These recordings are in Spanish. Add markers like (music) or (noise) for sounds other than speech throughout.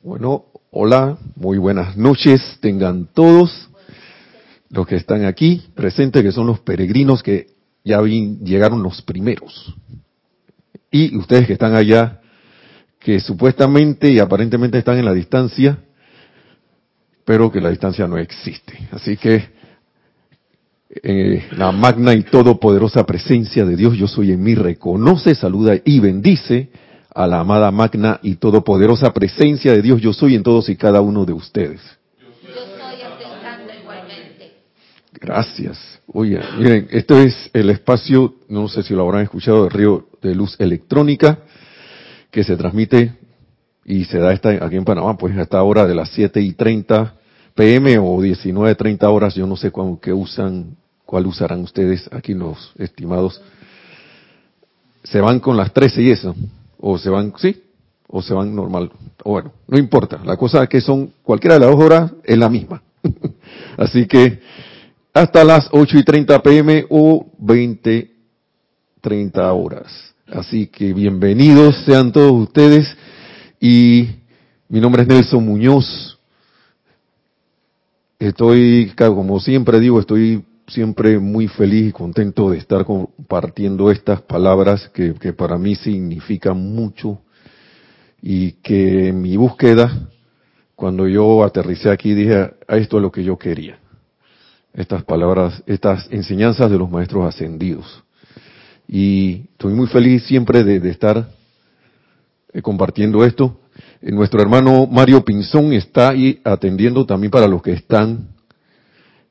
Bueno, hola, muy buenas noches, tengan todos los que están aquí presentes, que son los peregrinos que ya llegaron los primeros. Y ustedes que están allá, que supuestamente y aparentemente están en la distancia, pero que la distancia no existe. Así que eh, la magna y todopoderosa presencia de Dios, yo soy en mí, reconoce, saluda y bendice a la amada magna y todopoderosa presencia de Dios, yo soy en todos y cada uno de ustedes. Gracias. Oye, miren, esto es el espacio, no sé si lo habrán escuchado, de Río de Luz Electrónica, que se transmite y se da esta, aquí en Panamá, pues a esta hora de las 7 y 30 pm o 19, 30 horas, yo no sé cuál, qué usan, cuál usarán ustedes aquí los estimados. Se van con las 13 y eso, o se van, sí, o se van normal, o bueno, no importa, la cosa es que son, cualquiera de las dos horas es la misma. (laughs) Así que hasta las 8 y 30 pm o 20, 30 horas. Así que bienvenidos sean todos ustedes y mi nombre es Nelson Muñoz Estoy, como siempre digo, estoy siempre muy feliz y contento de estar compartiendo estas palabras que, para mí significan mucho y que en mi búsqueda, cuando yo aterricé aquí, dije, esto es lo que yo quería. Estas palabras, estas enseñanzas de los maestros ascendidos. Y estoy muy feliz siempre de, estar eh, compartiendo esto nuestro hermano Mario Pinzón está ahí atendiendo también para los que están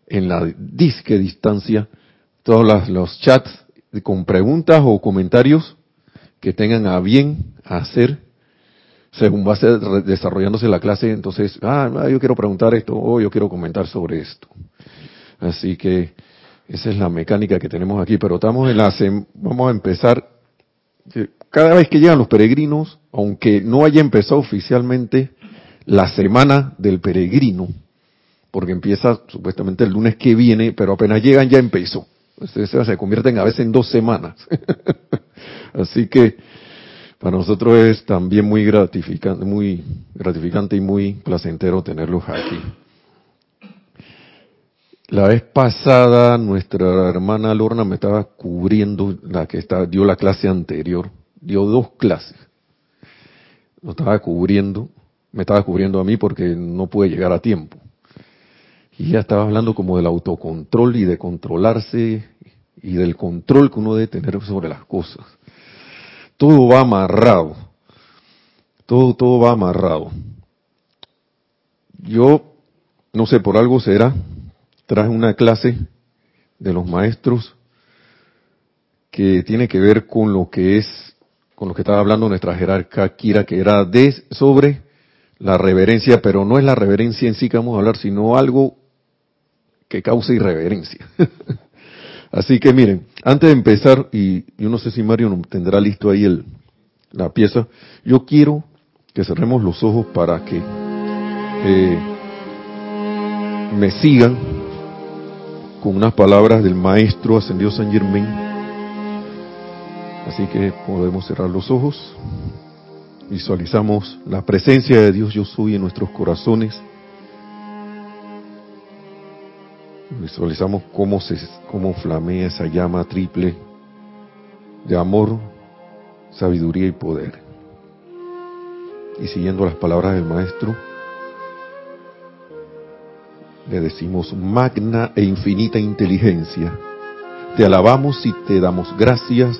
en la disque distancia, todos los chats con preguntas o comentarios que tengan a bien hacer según va a ser desarrollándose la clase, entonces, ah, yo quiero preguntar esto o yo quiero comentar sobre esto. Así que esa es la mecánica que tenemos aquí, pero estamos en la, vamos a empezar cada vez que llegan los peregrinos, aunque no haya empezado oficialmente la semana del peregrino, porque empieza supuestamente el lunes que viene, pero apenas llegan ya empezó. se convierten a veces en dos semanas. (laughs) Así que para nosotros es también muy gratificante, muy gratificante y muy placentero tenerlos aquí. La vez pasada nuestra hermana Lorna me estaba cubriendo la que dio la clase anterior dio dos clases. Lo estaba cubriendo, me estaba cubriendo a mí porque no pude llegar a tiempo. Y ya estaba hablando como del autocontrol y de controlarse y del control que uno debe tener sobre las cosas. Todo va amarrado. Todo, todo va amarrado. Yo, no sé, por algo será, traje una clase de los maestros que tiene que ver con lo que es con lo que estaba hablando nuestra jerarca Kira, que era de, sobre la reverencia, pero no es la reverencia en sí que vamos a hablar, sino algo que cause irreverencia. (laughs) Así que miren, antes de empezar, y yo no sé si Mario tendrá listo ahí el, la pieza, yo quiero que cerremos los ojos para que eh, me sigan con unas palabras del maestro ascendido San Germain Así que podemos cerrar los ojos. Visualizamos la presencia de Dios yo soy en nuestros corazones. Visualizamos cómo se cómo flamea esa llama triple de amor, sabiduría y poder. Y siguiendo las palabras del maestro, le decimos magna e infinita inteligencia. Te alabamos y te damos gracias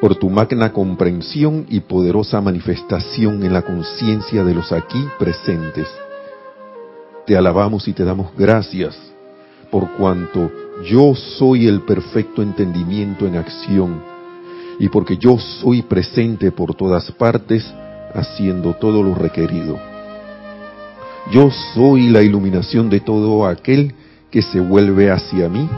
por tu magna comprensión y poderosa manifestación en la conciencia de los aquí presentes. Te alabamos y te damos gracias por cuanto yo soy el perfecto entendimiento en acción y porque yo soy presente por todas partes haciendo todo lo requerido. Yo soy la iluminación de todo aquel que se vuelve hacia mí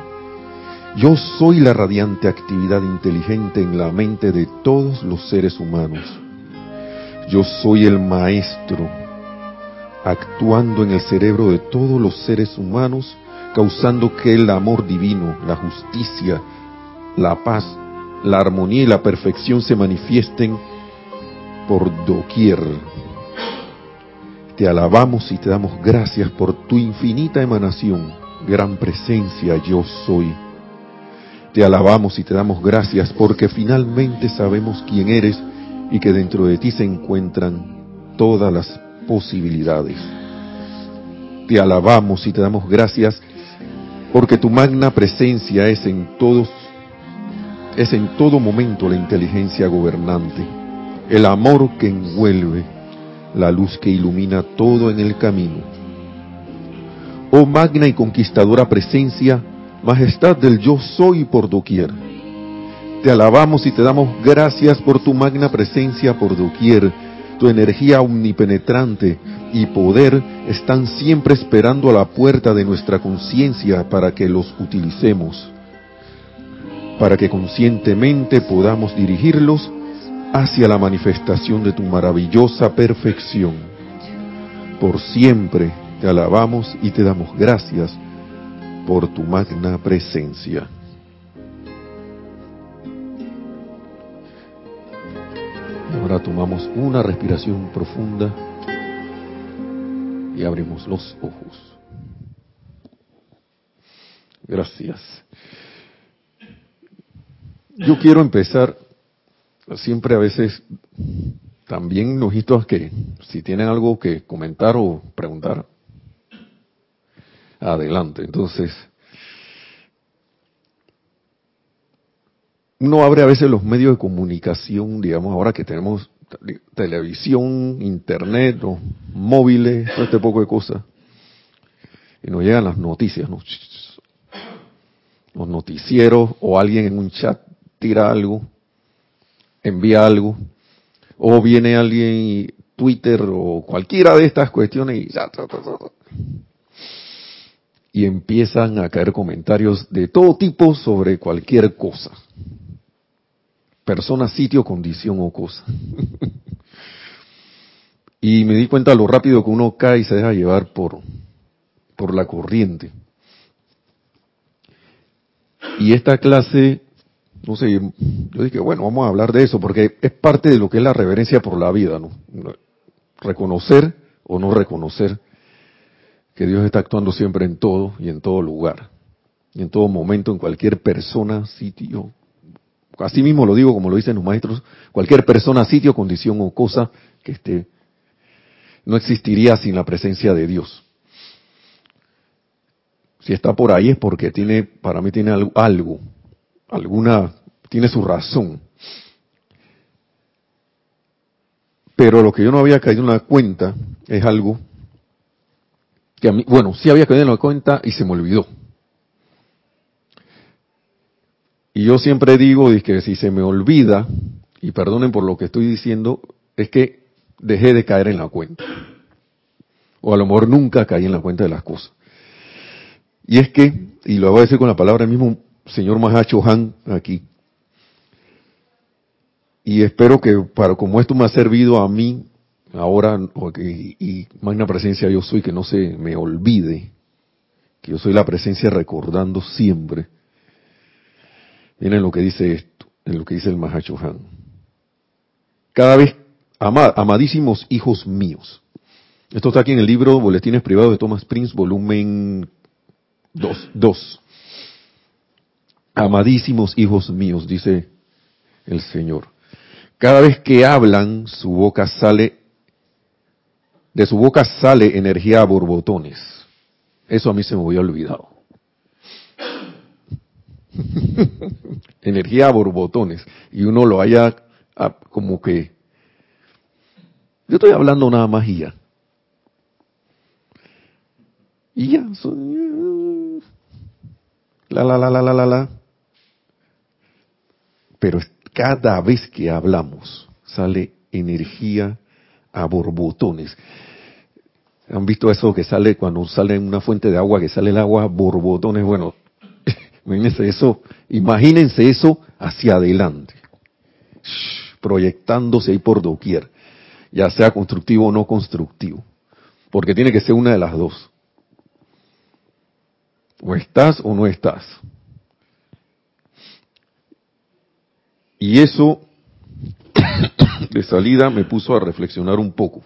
yo soy la radiante actividad inteligente en la mente de todos los seres humanos. Yo soy el maestro actuando en el cerebro de todos los seres humanos, causando que el amor divino, la justicia, la paz, la armonía y la perfección se manifiesten por doquier. Te alabamos y te damos gracias por tu infinita emanación, gran presencia yo soy. Te alabamos y te damos gracias porque finalmente sabemos quién eres y que dentro de ti se encuentran todas las posibilidades. Te alabamos y te damos gracias porque tu magna presencia es en todos es en todo momento la inteligencia gobernante, el amor que envuelve, la luz que ilumina todo en el camino. Oh magna y conquistadora presencia, majestad del yo soy por doquier. Te alabamos y te damos gracias por tu magna presencia por doquier. Tu energía omnipenetrante y poder están siempre esperando a la puerta de nuestra conciencia para que los utilicemos, para que conscientemente podamos dirigirlos hacia la manifestación de tu maravillosa perfección. Por siempre te alabamos y te damos gracias por tu magna presencia. Ahora tomamos una respiración profunda y abrimos los ojos. Gracias. Yo quiero empezar siempre a veces también nojitos que si tienen algo que comentar o preguntar, adelante. Entonces, uno abre a veces los medios de comunicación, digamos, ahora que tenemos televisión, internet, los móviles, todo este poco de cosas, y nos llegan las noticias, ¿no? los noticieros o alguien en un chat tira algo envía algo, o viene alguien y Twitter o cualquiera de estas cuestiones y, y empiezan a caer comentarios de todo tipo sobre cualquier cosa. Persona, sitio, condición o cosa. (laughs) y me di cuenta lo rápido que uno cae y se deja llevar por, por la corriente. Y esta clase no sé, yo dije, bueno, vamos a hablar de eso, porque es parte de lo que es la reverencia por la vida, ¿no? Reconocer o no reconocer que Dios está actuando siempre en todo y en todo lugar, y en todo momento, en cualquier persona, sitio. Así mismo lo digo como lo dicen los maestros, cualquier persona, sitio, condición o cosa que esté, no existiría sin la presencia de Dios. Si está por ahí es porque tiene, para mí tiene algo alguna, tiene su razón. Pero lo que yo no había caído en la cuenta es algo que a mí, bueno, sí había caído en la cuenta y se me olvidó. Y yo siempre digo que si se me olvida, y perdonen por lo que estoy diciendo, es que dejé de caer en la cuenta. O a lo mejor nunca caí en la cuenta de las cosas. Y es que, y lo voy a decir con la palabra mismo, señor Mahacho Han aquí. Y espero que para como esto me ha servido a mí ahora y, y magna presencia yo soy que no se me olvide que yo soy la presencia recordando siempre. Miren lo que dice esto, en lo que dice el Mahacho Han. Cada vez, amadísimos hijos míos. Esto está aquí en el libro Boletines Privados de Thomas Prince, volumen 2. 2. Amadísimos hijos míos, dice el Señor. Cada vez que hablan, su boca sale, de su boca sale energía a borbotones. Eso a mí se me había olvidado. (laughs) energía a borbotones. Y uno lo haya como que... Yo estoy hablando nada más y ya. Y ya. La, la, la, la, la, la, la pero cada vez que hablamos sale energía a borbotones. ¿Han visto eso que sale cuando sale una fuente de agua, que sale el agua a borbotones? Bueno, imagínense eso, imagínense eso hacia adelante, proyectándose ahí por doquier, ya sea constructivo o no constructivo, porque tiene que ser una de las dos. O estás o no estás. Y eso, (coughs) de salida, me puso a reflexionar un poco.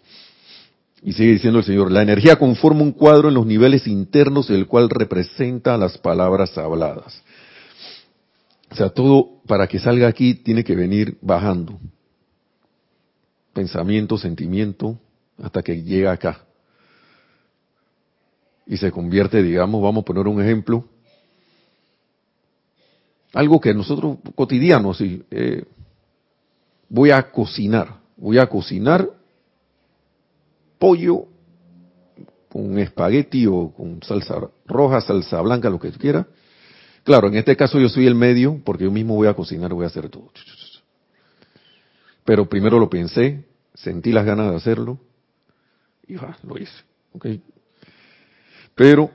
Y sigue diciendo el Señor, la energía conforma un cuadro en los niveles internos el cual representa las palabras habladas. O sea, todo para que salga aquí tiene que venir bajando. Pensamiento, sentimiento, hasta que llega acá. Y se convierte, digamos, vamos a poner un ejemplo, algo que nosotros cotidiano, sí, eh, voy a cocinar, voy a cocinar pollo con espagueti o con salsa roja, salsa blanca, lo que quiera. Claro, en este caso yo soy el medio porque yo mismo voy a cocinar, voy a hacer todo. Pero primero lo pensé, sentí las ganas de hacerlo y lo hice. ¿okay? Pero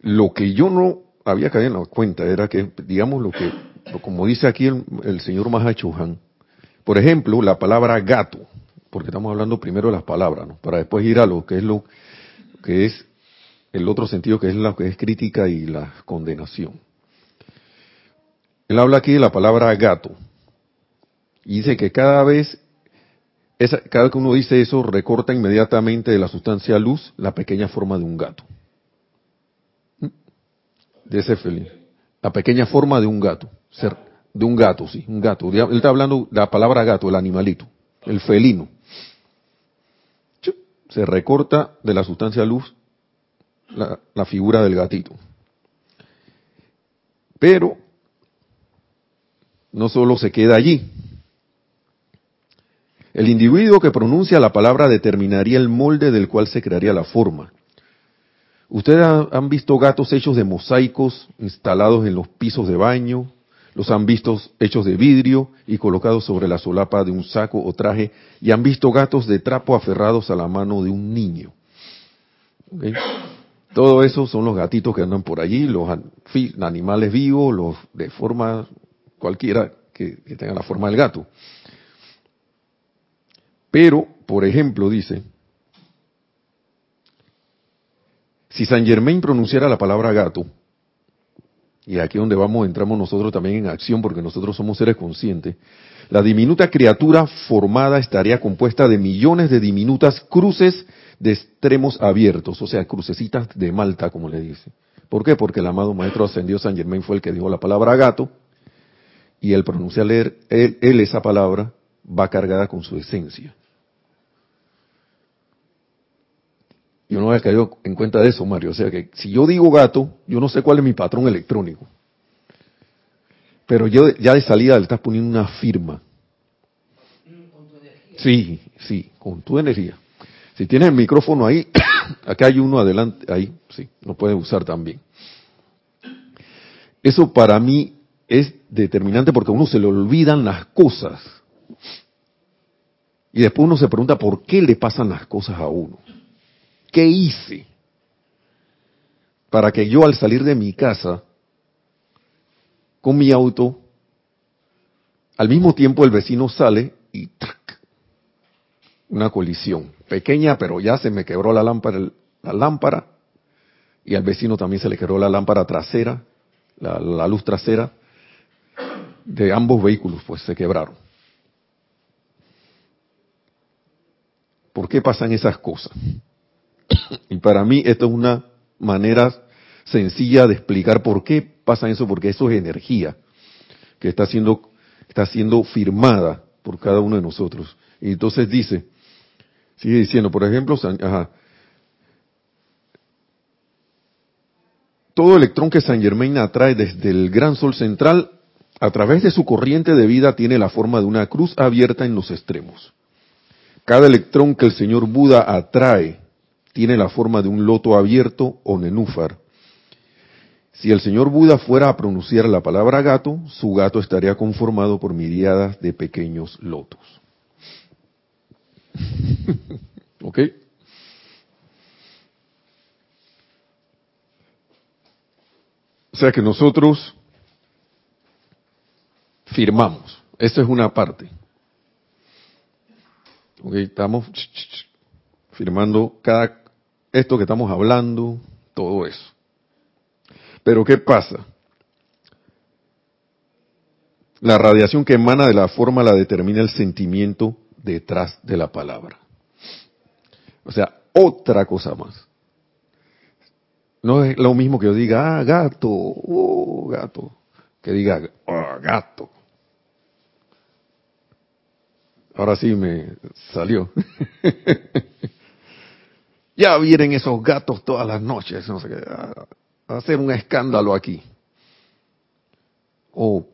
lo que yo no había caído en la cuenta era que, digamos, lo que, como dice aquí el, el señor Mahachuhan, por ejemplo, la palabra gato, porque estamos hablando primero de las palabras, ¿no? para después ir a lo que es lo que es el otro sentido que es lo que es crítica y la condenación. Él habla aquí de la palabra gato y dice que cada vez esa, cada que uno dice eso recorta inmediatamente de la sustancia luz la pequeña forma de un gato. ¿Mm? De ese. La pequeña forma de un gato. De un gato, sí, un gato. Él está hablando de la palabra gato, el animalito, el felino. Se recorta de la sustancia luz la, la figura del gatito. Pero no solo se queda allí. El individuo que pronuncia la palabra determinaría el molde del cual se crearía la forma. Ustedes han visto gatos hechos de mosaicos instalados en los pisos de baño, los han visto hechos de vidrio y colocados sobre la solapa de un saco o traje, y han visto gatos de trapo aferrados a la mano de un niño. Todo eso son los gatitos que andan por allí, los animales vivos, los de forma cualquiera que, que tenga la forma del gato. Pero, por ejemplo, dice, si San Germain pronunciara la palabra gato, y aquí donde vamos, entramos nosotros también en acción porque nosotros somos seres conscientes, la diminuta criatura formada estaría compuesta de millones de diminutas cruces de extremos abiertos, o sea, crucecitas de Malta, como le dice. ¿Por qué? Porque el amado Maestro Ascendió San Germain fue el que dijo la palabra gato, y al pronunciar él, él esa palabra va cargada con su esencia. Yo no había caído en cuenta de eso, Mario. O sea que si yo digo gato, yo no sé cuál es mi patrón electrónico. Pero yo ya de salida le estás poniendo una firma. ¿Con tu energía? Sí, sí, con tu energía. Si tienes el micrófono ahí, (coughs) acá hay uno adelante, ahí, sí, lo puedes usar también. Eso para mí es determinante porque a uno se le olvidan las cosas. Y después uno se pregunta por qué le pasan las cosas a uno. ¿Qué hice para que yo al salir de mi casa con mi auto, al mismo tiempo el vecino sale y ¡tac! una colisión pequeña, pero ya se me quebró la lámpara, la lámpara y al vecino también se le quebró la lámpara trasera, la, la luz trasera de ambos vehículos, pues se quebraron. ¿Por qué pasan esas cosas? Y para mí esto es una manera sencilla de explicar por qué pasa eso, porque eso es energía que está siendo, está siendo firmada por cada uno de nosotros. Y entonces dice, sigue diciendo, por ejemplo, todo electrón que San Germain atrae desde el gran sol central, a través de su corriente de vida, tiene la forma de una cruz abierta en los extremos. Cada electrón que el señor Buda atrae tiene la forma de un loto abierto o nenúfar. Si el señor Buda fuera a pronunciar la palabra gato, su gato estaría conformado por miriadas de pequeños lotos. (laughs) ¿Ok? O sea que nosotros firmamos. Esta es una parte. ¿Ok? Estamos firmando cada esto que estamos hablando, todo eso. Pero ¿qué pasa? La radiación que emana de la forma la determina el sentimiento detrás de la palabra. O sea, otra cosa más. No es lo mismo que yo diga, ah, gato, oh, gato, que diga, oh, gato. Ahora sí me salió. (laughs) ya vienen esos gatos todas las noches, no sé qué, a, hacer un escándalo aquí. Oh,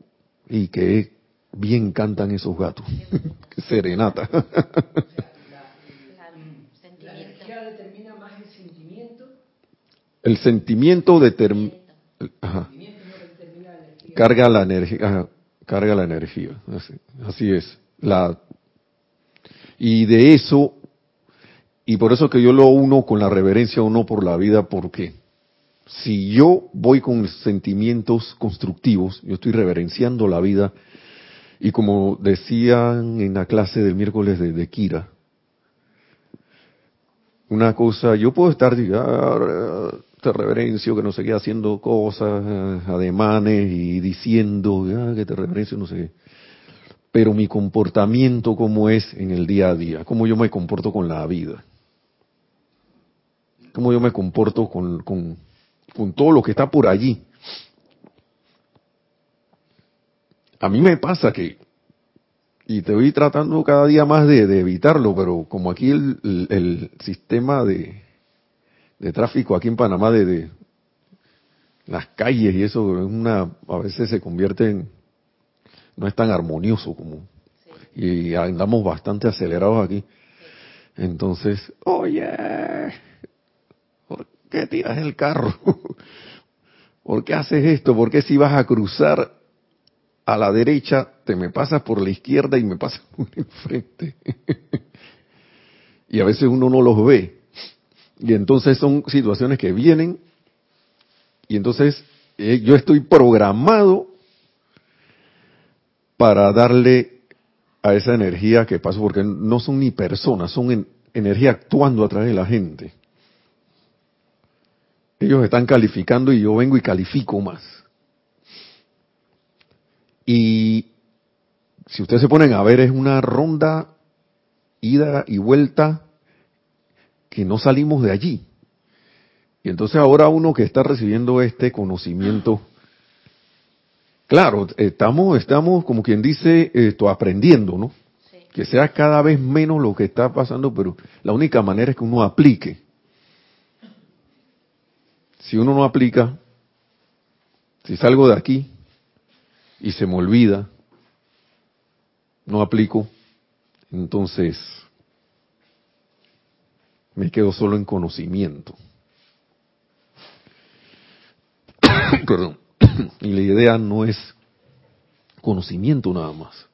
y que bien cantan esos gatos. (laughs) Serenata. El sentimiento determina. Carga la energía. carga la energía. Así, es. La, y de eso, y por eso que yo lo uno con la reverencia uno por la vida, porque si yo voy con sentimientos constructivos, yo estoy reverenciando la vida, y como decían en la clase del miércoles de, Kira, una cosa, yo puedo estar, ah, te reverencio, que no seguía haciendo cosas, eh, ademanes y diciendo ah, que te reverencio, no sé qué. Pero mi comportamiento, ¿cómo es en el día a día? ¿Cómo yo me comporto con la vida? ¿Cómo yo me comporto con, con, con todo lo que está por allí? A mí me pasa que, y te voy tratando cada día más de, evitarlo, pero como aquí el, el sistema de, de tráfico aquí en Panamá de, las calles y eso es una a veces se convierte en no es tan armonioso como y andamos bastante acelerados aquí. Entonces oye ¿por qué tiras el carro? (laughs) ¿por qué haces esto? ¿por qué si vas a cruzar a la derecha te me pasas por la izquierda y me pasas (laughs) por enfrente? (laughs) y a veces uno no los ve y entonces son situaciones que vienen y entonces eh, yo estoy programado para darle a esa energía que pasa, porque no son ni personas, son energía actuando a través de la gente. Ellos están calificando y yo vengo y califico más. Y si ustedes se ponen a ver, es una ronda, ida y vuelta que no salimos de allí. Y entonces ahora uno que está recibiendo este conocimiento, claro, estamos, estamos como quien dice, esto, aprendiendo, ¿no? Que sea cada vez menos lo que está pasando, pero la única manera es que uno aplique. Si uno no aplica, si salgo de aquí y se me olvida, no aplico, entonces me quedo solo en conocimiento. (coughs) Perdón. (coughs) y la idea no es conocimiento nada más.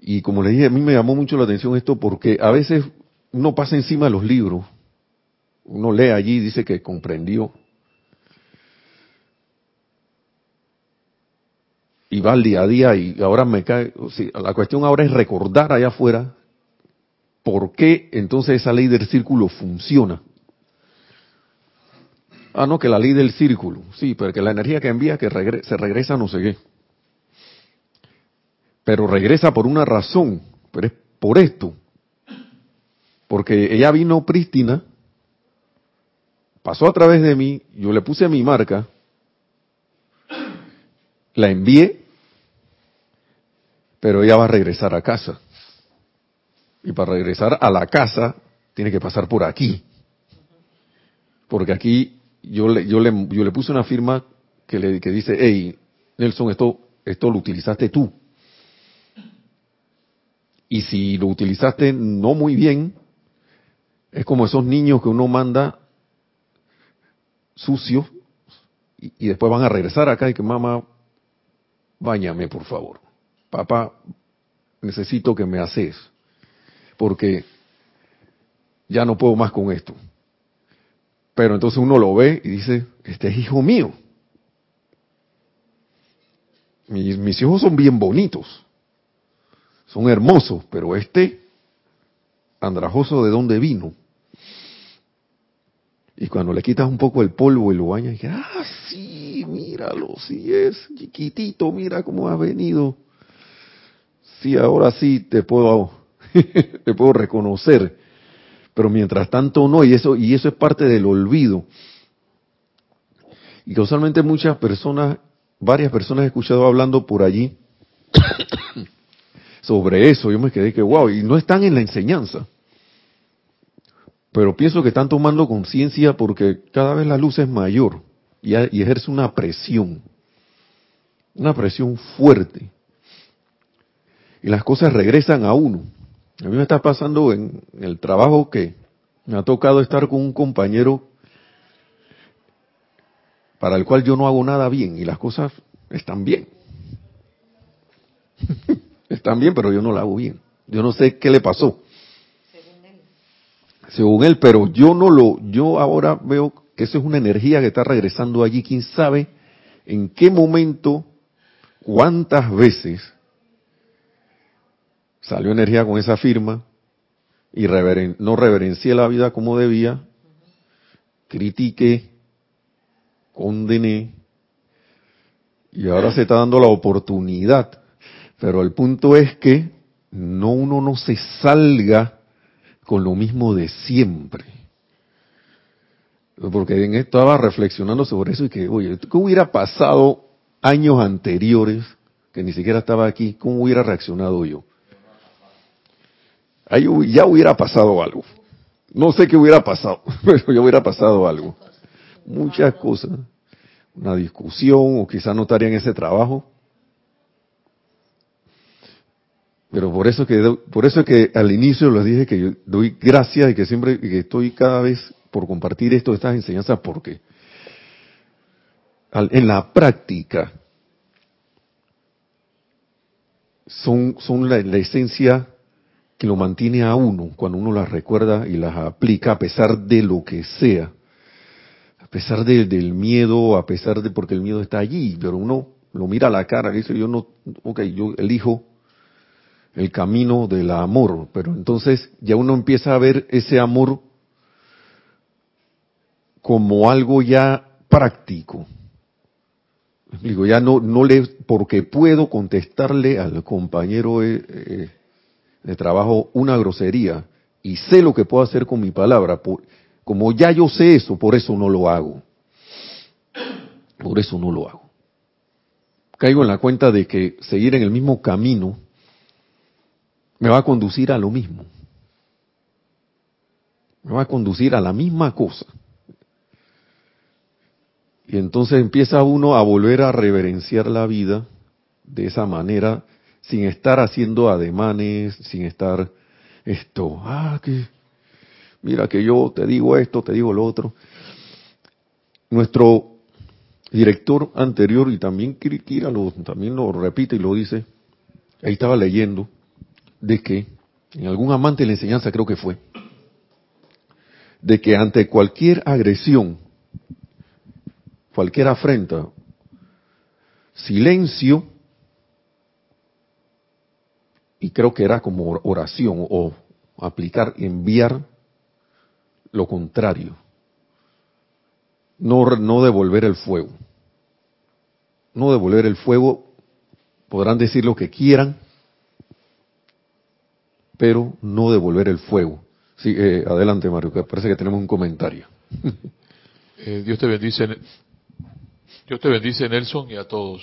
Y como le dije, a mí me llamó mucho la atención esto porque a veces uno pasa encima de los libros, uno lee allí dice que comprendió. Y va al día a día y ahora me cae, la cuestión ahora es recordar allá afuera ¿por qué entonces esa ley del círculo funciona? Ah, no, que la ley del círculo, sí, pero que la energía que envía que se regresa no sé qué. Pero regresa por una razón, pero es por esto. Porque ella vino prístina, pasó a través de mí, yo le puse mi marca, la envié, pero ella va a regresar a casa. Y para regresar a la casa, tiene que pasar por aquí. Porque aquí yo le, yo le, yo le puse una firma que, le, que dice, hey, Nelson, esto, esto lo utilizaste tú. Y si lo utilizaste no muy bien, es como esos niños que uno manda sucios y, y después van a regresar acá y que mamá, bañame por favor. Papá, necesito que me haces porque ya no puedo más con esto. Pero entonces uno lo ve y dice, este es hijo mío. Mis, mis hijos son bien bonitos, son hermosos, pero este andrajoso de dónde vino. Y cuando le quitas un poco el polvo y lo bañas, y ah, sí, míralo, sí es chiquitito, mira cómo ha venido. sí, ahora sí te puedo, (laughs) te puedo reconocer, pero mientras tanto no, y eso, y eso es parte del olvido. Y causalmente muchas personas, varias personas he escuchado hablando por allí (coughs) sobre eso. Yo me quedé que, wow, y no están en la enseñanza. Pero pienso que están tomando conciencia porque cada vez la luz es mayor y, ejerce una presión, una presión fuerte. Y las cosas regresan a uno. A mí me está pasando en el trabajo que me ha tocado estar con un compañero para el cual yo no hago nada bien y las cosas están bien. (laughs) están bien, pero yo no la hago bien. Yo no sé qué le pasó. Según él. Pero yo no lo, yo ahora veo que eso es una energía que está regresando allí. ¿Quién sabe en qué momento, cuántas veces salió energía con esa firma y no reverencié la vida como debía, critiqué, condené, y ahora se está dando la oportunidad. Pero el punto es que no uno no se salga con lo mismo de siempre. Porque estaba reflexionando sobre eso y que, oye, ¿qué hubiera pasado años anteriores, que ni siquiera estaba aquí, cómo hubiera reaccionado yo? Ahí ya hubiera pasado algo. No sé qué hubiera pasado, (laughs) pero ya hubiera pasado algo. Muchas cosas. Una discusión o quizás no estaría en ese trabajo. Pero por eso que por eso que al inicio les dije que yo doy gracias y que siempre que estoy cada vez por compartir esto estas enseñanzas porque en la práctica son son la, esencia que lo mantiene a uno cuando uno las recuerda y las aplica a pesar de lo que sea a pesar del miedo a pesar de porque el miedo está allí pero uno lo mira a la cara y dice yo no ok yo elijo el camino del amor, pero entonces ya uno empieza a ver ese amor como algo ya práctico. Digo, ya no, no le, porque puedo contestarle al compañero de, eh, de trabajo una grosería y sé lo que puedo hacer con mi palabra, como ya yo sé eso, por eso no lo hago. Por eso no lo hago. Caigo en la cuenta de que seguir en el mismo camino me va a conducir a lo mismo. Me va a conducir a la misma cosa. Y entonces empieza uno a volver a reverenciar la vida de esa manera, sin estar haciendo ademanes, sin estar esto, ah, que, mira que yo te digo esto, te digo lo otro. Nuestro director anterior, y también Kira lo, también lo repite y lo dice, ahí estaba leyendo, de que, en algún amante de la enseñanza creo que fue, de que ante cualquier agresión, cualquier afrenta, silencio, y creo que era como oración o aplicar, enviar lo contrario, no, no devolver el fuego, no devolver el fuego, podrán decir lo que quieran, pero no devolver el fuego. Sí, eh, adelante Mario, que parece que tenemos un comentario. (laughs) Eh, Dios te bendice, Dios te bendice Nelson y a todos.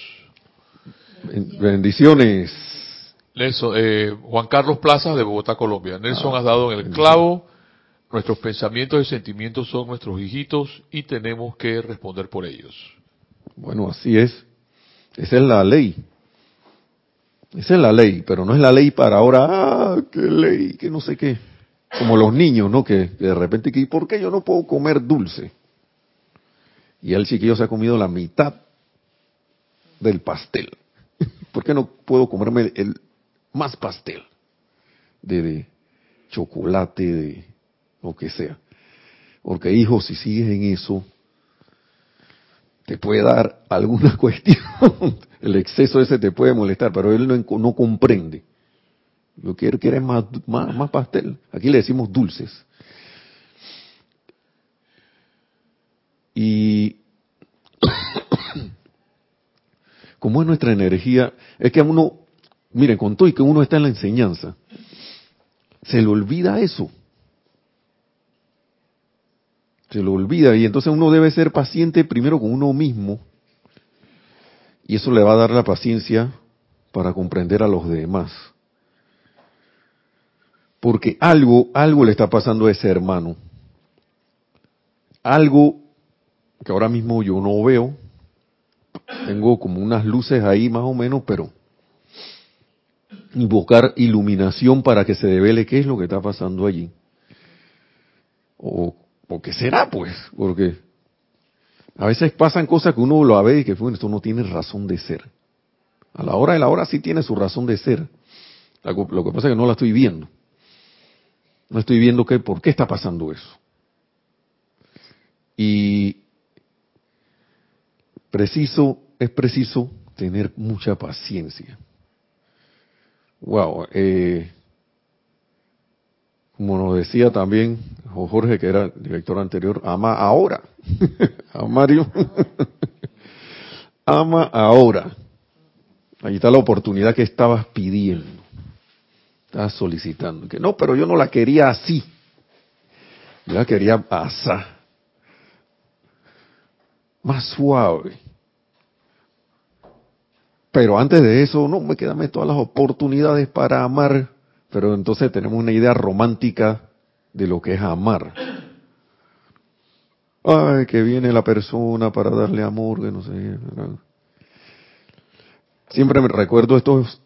Bendiciones. Nelson, eh, Juan Carlos Plaza de Bogotá, Colombia. Nelson, ah, has dado en el clavo. Nuestros pensamientos y sentimientos son nuestros hijitos y tenemos que responder por ellos. Bueno, así es. Esa es la ley. Esa es la ley, pero no es la ley para ahora, ah, qué ley, que no sé qué. Como los niños, ¿no? Que, de repente, ¿por qué yo no puedo comer dulce? Y el chiquillo se ha comido la mitad del pastel. (laughs) ¿Por qué no puedo comerme el más pastel? De, de chocolate, de lo que sea. Porque hijo, si sigues en eso, te puede dar alguna (laughs) cuestión, el exceso ese te puede molestar, pero él no, no comprende. Lo que él quiere es más, más, pastel. Aquí le decimos dulces. Y (coughs) como es nuestra energía, es que uno, miren, con todo y que uno está en la enseñanza, se le olvida eso. Se lo olvida y entonces uno debe ser paciente primero con uno mismo y eso le va a dar la paciencia para comprender a los demás. Porque algo, algo le está pasando a ese hermano. Algo que ahora mismo yo no veo. Tengo como unas luces ahí más o menos, pero invocar iluminación para que se devele qué es lo que está pasando allí. O, o qué será, pues, porque a veces pasan cosas que uno lo ve y que bueno, esto no tiene razón de ser. A la hora de la hora sí tiene su razón de ser. Lo que pasa es que no la estoy viendo. No estoy viendo que, por qué está pasando eso. Y preciso, es preciso tener mucha paciencia. Wow, eh, como nos decía también Jorge, que era el director anterior, ama ahora. (laughs) a Mario. (laughs) ama ahora. Ahí está la oportunidad que estabas pidiendo. Estabas solicitando. Que no, pero yo no la quería así. Yo la quería pasar. Más suave. Pero antes de eso, no, me quedan todas las oportunidades para amar. Pero entonces tenemos una idea romántica de lo que es amar. Ay, que viene la persona para darle amor, que no sé. Siempre me recuerdo estos,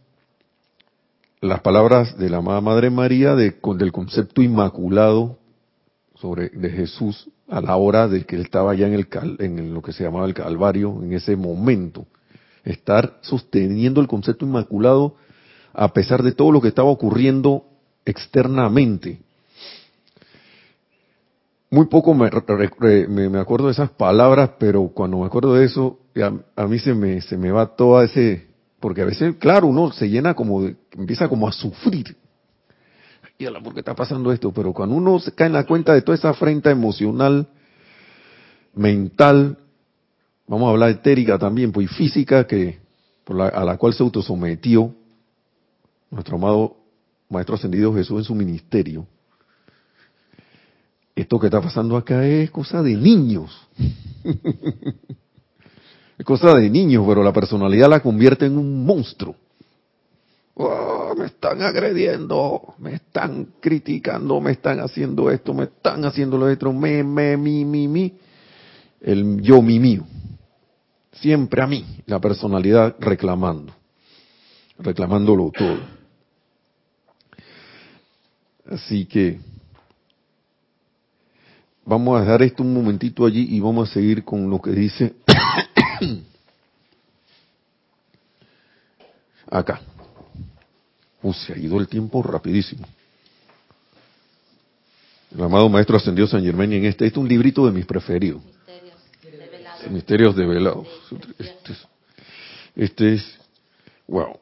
las palabras de la amada Madre María de, del concepto inmaculado sobre de Jesús a la hora de que él estaba ya en, el, en lo que se llamaba el Calvario, en ese momento. Estar sosteniendo el concepto inmaculado a pesar de todo lo que estaba ocurriendo externamente. Muy poco me, me, acuerdo de esas palabras, pero cuando me acuerdo de eso, a, a, mí se me, se me va todo ese, porque a veces, claro, uno se llena como, empieza como a sufrir. Y la ¿por qué está pasando esto? Pero cuando uno se cae en la cuenta de toda esa afrenta emocional, mental, vamos a hablar etérica también, pues física, que, por la, a la cual se autosometió nuestro amado Maestro Ascendido Jesús en su ministerio, esto que está pasando acá es cosa de niños. (laughs) es cosa de niños, pero la personalidad la convierte en un monstruo. Oh, me están agrediendo, me están criticando, me están haciendo esto, me están haciendo lo otro, me, me, mi, mi, mi. El yo, mi, mío. Siempre a mí, la personalidad reclamando, reclamándolo todo. Así que Vamos a dejar esto un momentito allí y vamos a seguir con lo que dice (coughs) acá. Uh, se ha ido el tiempo rapidísimo. El amado Maestro Ascendido San Germán en este, este es un librito de mis preferidos. Misterios develados. Este es, este es, wow.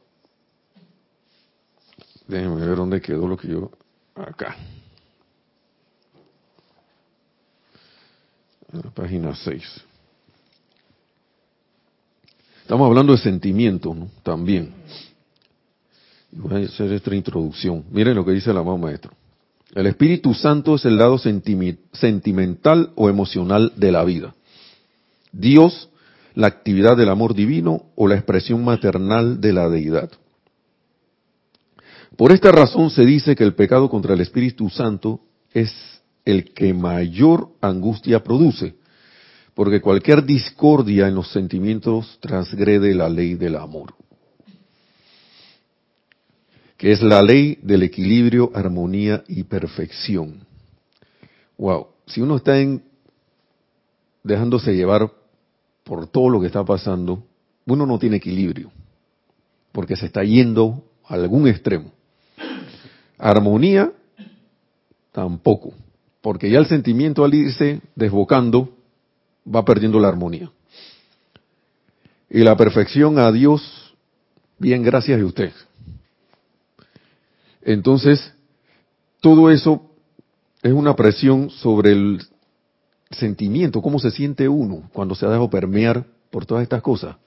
Déjenme ver dónde quedó lo que yo, acá. la página 6. Estamos hablando de sentimientos ¿no? también. Voy a hacer esta introducción. Miren lo que dice el amado maestro. El Espíritu Santo es el lado sentimental o emocional de la vida. Dios, la actividad del amor divino o la expresión maternal de la deidad. Por esta razón se dice que el pecado contra el Espíritu Santo es el que mayor angustia produce, porque cualquier discordia en los sentimientos transgrede la ley del amor, que es la ley del equilibrio, armonía y perfección. Wow, si uno está en dejándose llevar por todo lo que está pasando, uno no tiene equilibrio, porque se está yendo a algún extremo. Armonía, tampoco porque ya el sentimiento al irse desbocando va perdiendo la armonía. Y la perfección a Dios, bien gracias de usted. Entonces, todo eso es una presión sobre el sentimiento, cómo se siente uno cuando se ha dejado permear por todas estas cosas.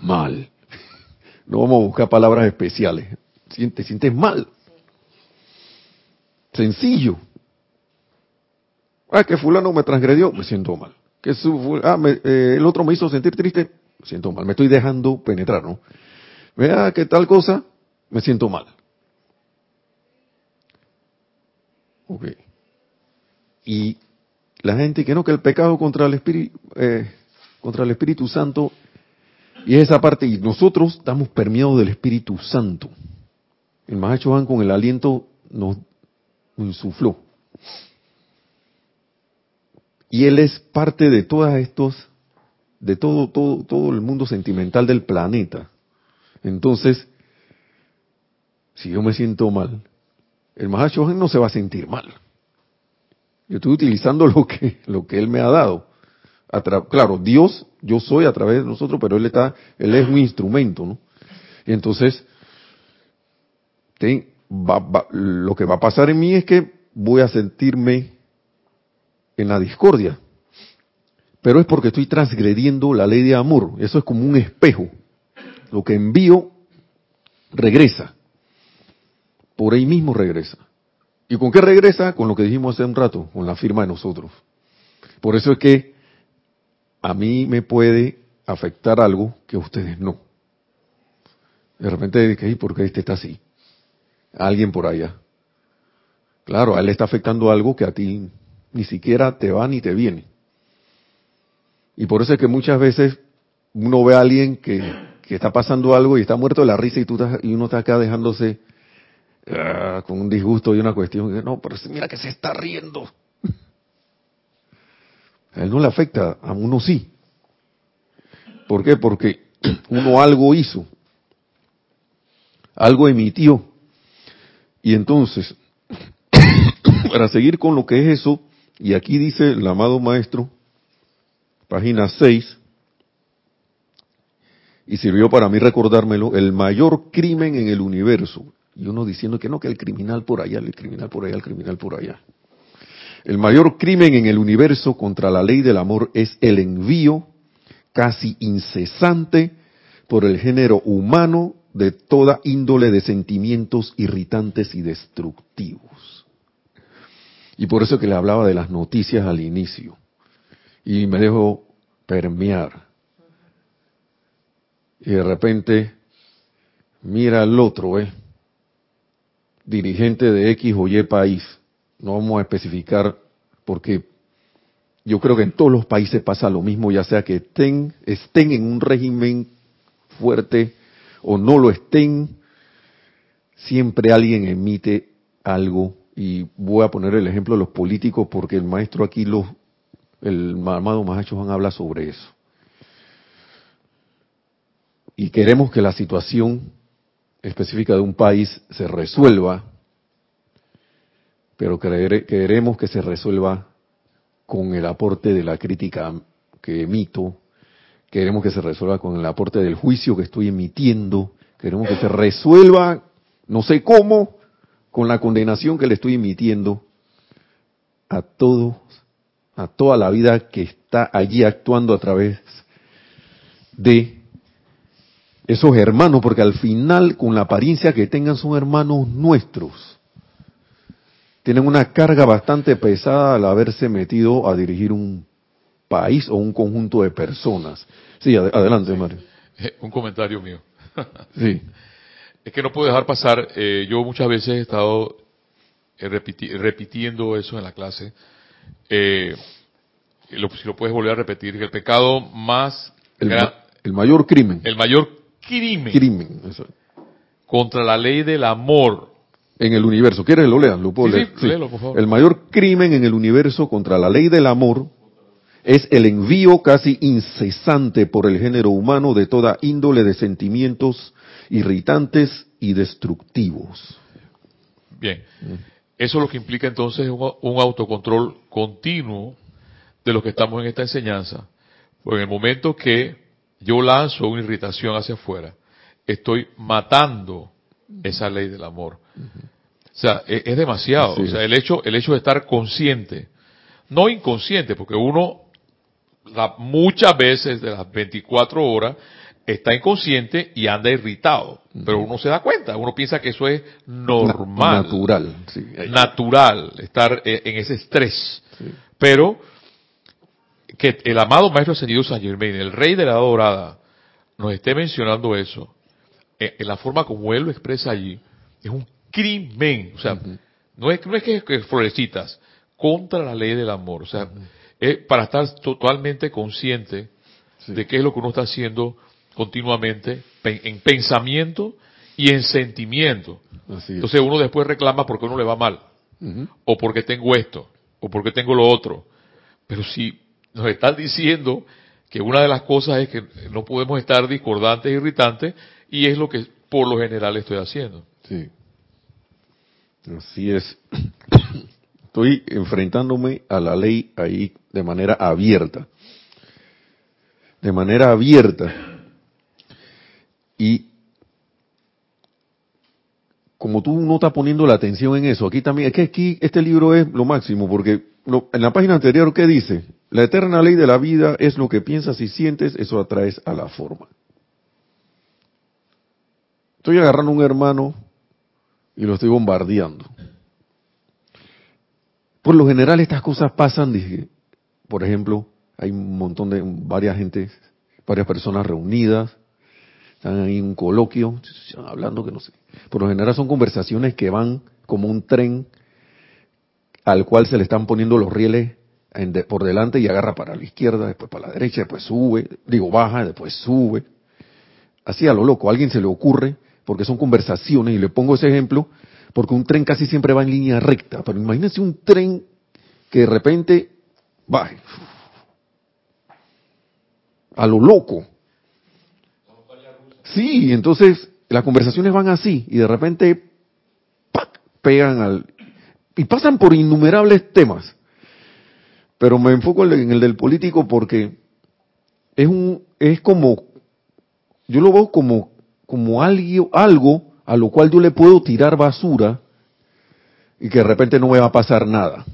Mal, (laughs) No vamos a buscar palabras especiales. Te sientes mal. Sencillo. Ah, que fulano me transgredió, me siento mal. Que su, ah, eh, el otro me hizo sentir triste, me siento mal. Me estoy dejando penetrar, ¿no? Vea que tal cosa, me siento mal. Ok. Y la gente que no, que el pecado contra el Espíritu, eh, contra el Espíritu Santo, y esa parte, y nosotros estamos permeados del Espíritu Santo. El Mahacho con el aliento nos, nos insufló. Y él es parte de todas estos, de todo, todo, todo el mundo sentimental del planeta. Entonces, si yo me siento mal, el Mahacho no se va a sentir mal. Yo estoy utilizando (laughs) lo que, lo que él me ha dado. claro, Dios, yo soy a través de nosotros, pero él está, él es un instrumento, ¿no? Y entonces, lo que va a pasar en mí es que voy a sentirme en la discordia. Pero es porque estoy transgrediendo la ley de amor. Eso es como un espejo. Lo que envío regresa. Por ahí mismo regresa. ¿Y con qué regresa? Con lo que dijimos hace un rato, con la firma de nosotros. Por eso es que a mí me puede afectar algo que a ustedes no. De repente, ¿por qué este está así? alguien por allá. Claro, a él le está afectando algo que a ti ni siquiera te va ni te viene. Y por eso es que muchas veces uno ve a alguien que, que está pasando algo y está muerto de la risa y, tú y uno está acá dejándose Ah, con un disgusto y una cuestión. No, pero mira que se está riendo. A él no le afecta, a uno sí. ¿Por qué? Porque uno algo hizo, algo emitió. Y entonces, (coughs) para seguir con lo que es eso, y aquí dice el amado maestro, página 6, y sirvió para mí recordármelo, el mayor crimen en el universo, y uno diciendo que no, que el criminal por allá, el criminal por allá, el criminal por allá. El mayor crimen en el universo contra la ley del amor es el envío casi incesante por el género humano de toda índole de sentimientos irritantes y destructivos. Y por eso que le hablaba de las noticias al inicio. Y me dejo permear. Y de repente, mira al otro, ¿eh? dirigente de X o Y país, no vamos a especificar porque yo creo que en todos los países pasa lo mismo, ya sea que estén, estén en un régimen fuerte o no lo estén, siempre alguien emite algo y voy a poner el ejemplo de los políticos porque el maestro aquí los el amado Mahacho Juan habla sobre eso. Y queremos que la situación específica de un país se resuelva, pero queremos que se resuelva con el aporte de la crítica que emito, queremos que se resuelva con el aporte del juicio que estoy emitiendo, queremos que se resuelva, no sé cómo, con la condenación que le estoy emitiendo a todos, a toda la vida que está allí actuando a través de esos hermanos, porque al final, con la apariencia que tengan, son hermanos nuestros. Tienen una carga bastante pesada al haberse metido a dirigir un país o un conjunto de personas. Sí, adelante, Mario. Eh, (laughs) un comentario mío. sí. (laughs) Es que no puedo dejar pasar, eh, yo muchas veces he estado eh, repitiendo eso en la clase. si lo puedes volver a repetir, que el pecado más... el mayor crimen. El mayor crimen, crimen contra la ley del amor en el universo. ¿Quieres lo lean? Lo puedo leer. por favor. El mayor crimen en el universo contra la ley del amor es el envío casi incesante por el género humano de toda índole de sentimientos irritantes y destructivos. Bien, eso es lo que implica entonces un, autocontrol continuo de lo que estamos en esta enseñanza. Porque en el momento que yo lanzo una irritación hacia afuera, estoy matando esa ley del amor. O sea, e-, es, demasiado. O sea, el hecho, el hecho de estar consciente, no inconsciente, porque uno muchas veces de las 24 horas está inconsciente y anda irritado, pero uno se da cuenta, uno piensa que eso es normal, natural, sí. natural, estar eh, en ese estrés. Pero que el amado Maestro Ascendido San Germain, el Rey de la Dorada, nos esté mencionando eso, eh, en la forma como él lo expresa allí, es un crimen, o sea, no es, no es que, que florecitas, contra la ley del amor, o sea, es para estar totalmente consciente de qué es lo que uno está haciendo continuamente en pensamiento y en sentimiento. Entonces uno después reclama porque uno le va mal, o porque tengo esto, o porque tengo lo otro. Pero si nos están diciendo que una de las cosas es que no podemos estar discordantes e irritantes, y es lo que por lo general estoy haciendo. Sí. Así es. (coughs) Estoy enfrentándome a la ley ahí de manera abierta. De manera abierta. Y como tú no estás poniendo la atención en eso, aquí también, es que aquí este libro es lo máximo, porque en la página anterior, ¿qué dice? La eterna ley de la vida es lo que piensas y sientes, eso atraes a la forma. Estoy agarrando un hermano y lo estoy bombardeando. Por lo general estas cosas pasan, dije, por ejemplo, hay un montón de, varias gente, varias personas reunidas, están ahí en un coloquio, hablando que no sé. Por lo general son conversaciones que van como un tren al cual se le están poniendo los rieles por delante y agarra para la izquierda, después para la derecha, después sube, digo baja, después sube. Así a lo loco, a alguien se le ocurre, porque son conversaciones, y le pongo ese ejemplo, porque un tren casi siempre va en línea recta, pero imagínense un tren que de repente baje. A lo loco. Sí, entonces las conversaciones van así y de repente ¡pac! pegan al... Y pasan por innumerables temas. Pero me enfoco en el del político porque es un es como yo lo veo como como algo, algo a lo cual yo le puedo tirar basura y que de repente no me va a pasar nada.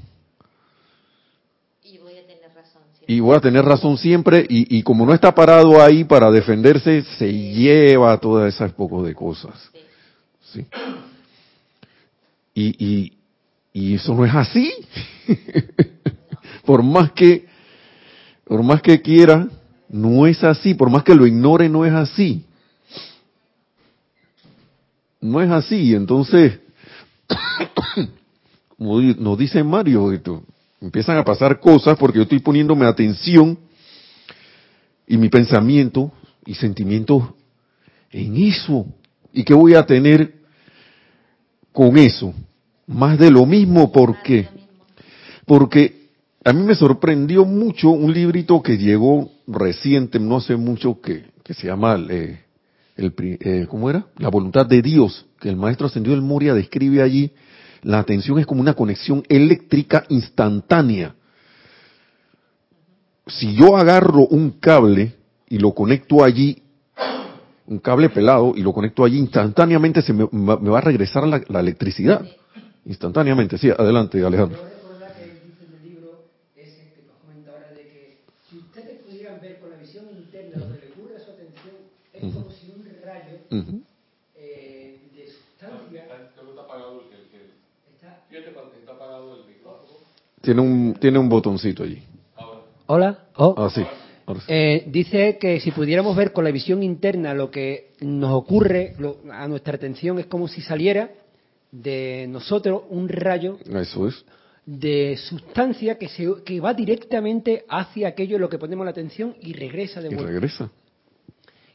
Y voy a tener razón siempre. Y voy a tener razón siempre y, y como no está parado ahí para defenderse, se lleva todas esas pocos de cosas. Sí. Y, y, y eso no es así. (laughs) por más que, por más que quiera, no es así. Por más que lo ignore, no es así. No es así. Entonces, (coughs) como nos dice Mario, esto, empiezan a pasar cosas porque yo estoy poniéndome atención y mi pensamiento y sentimientos en eso. ¿Y qué voy a tener con eso? Más de lo mismo, ¿por qué? Porque a mí me sorprendió mucho un librito que llegó reciente, no hace mucho, que, que se llama, eh, el, eh, ¿cómo era? La voluntad de Dios, que el maestro ascendido del Moria describe allí. La atención es como una conexión eléctrica instantánea. Si yo agarro un cable y lo conecto allí, un cable pelado, y lo conecto allí, instantáneamente se me, me va a regresar la, la electricidad. Instantáneamente, sí, adelante Alejandro. Yo recordar que dice en el libro ese que nos comenta ahora de que si ustedes pudieran ver con la visión interna lo que le ocurre a su atención, es como si un rayo Ujú. eh, de sustancia está apagado el, está... fíjate cuando está apagado el micrófono. Tiene un, tiene un botoncito allí. Hola. Oh. Ah, sí. Eh, dice que si pudiéramos ver con la visión interna lo que nos ocurre lo- a nuestra atención es como si saliera de nosotros un rayo Eso es. de sustancia que, se, que va directamente hacia aquello en lo que ponemos la atención y regresa de Y vuelta. regresa.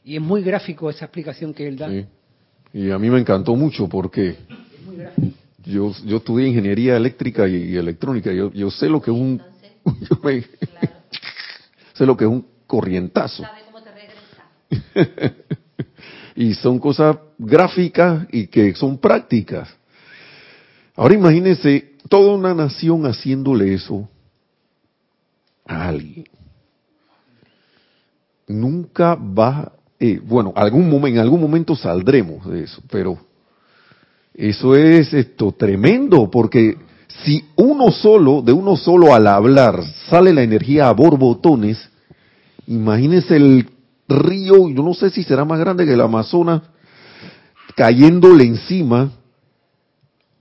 Y es muy gráfico esa explicación que él da. Sí. Y a mí me encantó mucho porque Es muy gráfico. Yo, yo estudié ingeniería eléctrica y, y electrónica. Yo, yo sé lo que es un, (laughs) yo me- Claro. sé lo que es un corrientazo. Sabe cómo te (laughs) y son cosas gráficas y que son prácticas. Ahora imagínense toda una nación haciéndole eso a alguien. Nunca va, eh, bueno, algún momento, en algún momento saldremos de eso, pero eso es esto tremendo, porque si uno solo, de uno solo al hablar, sale la energía a borbotones, imagínense el río, yo no sé si será más grande que el Amazonas, cayéndole encima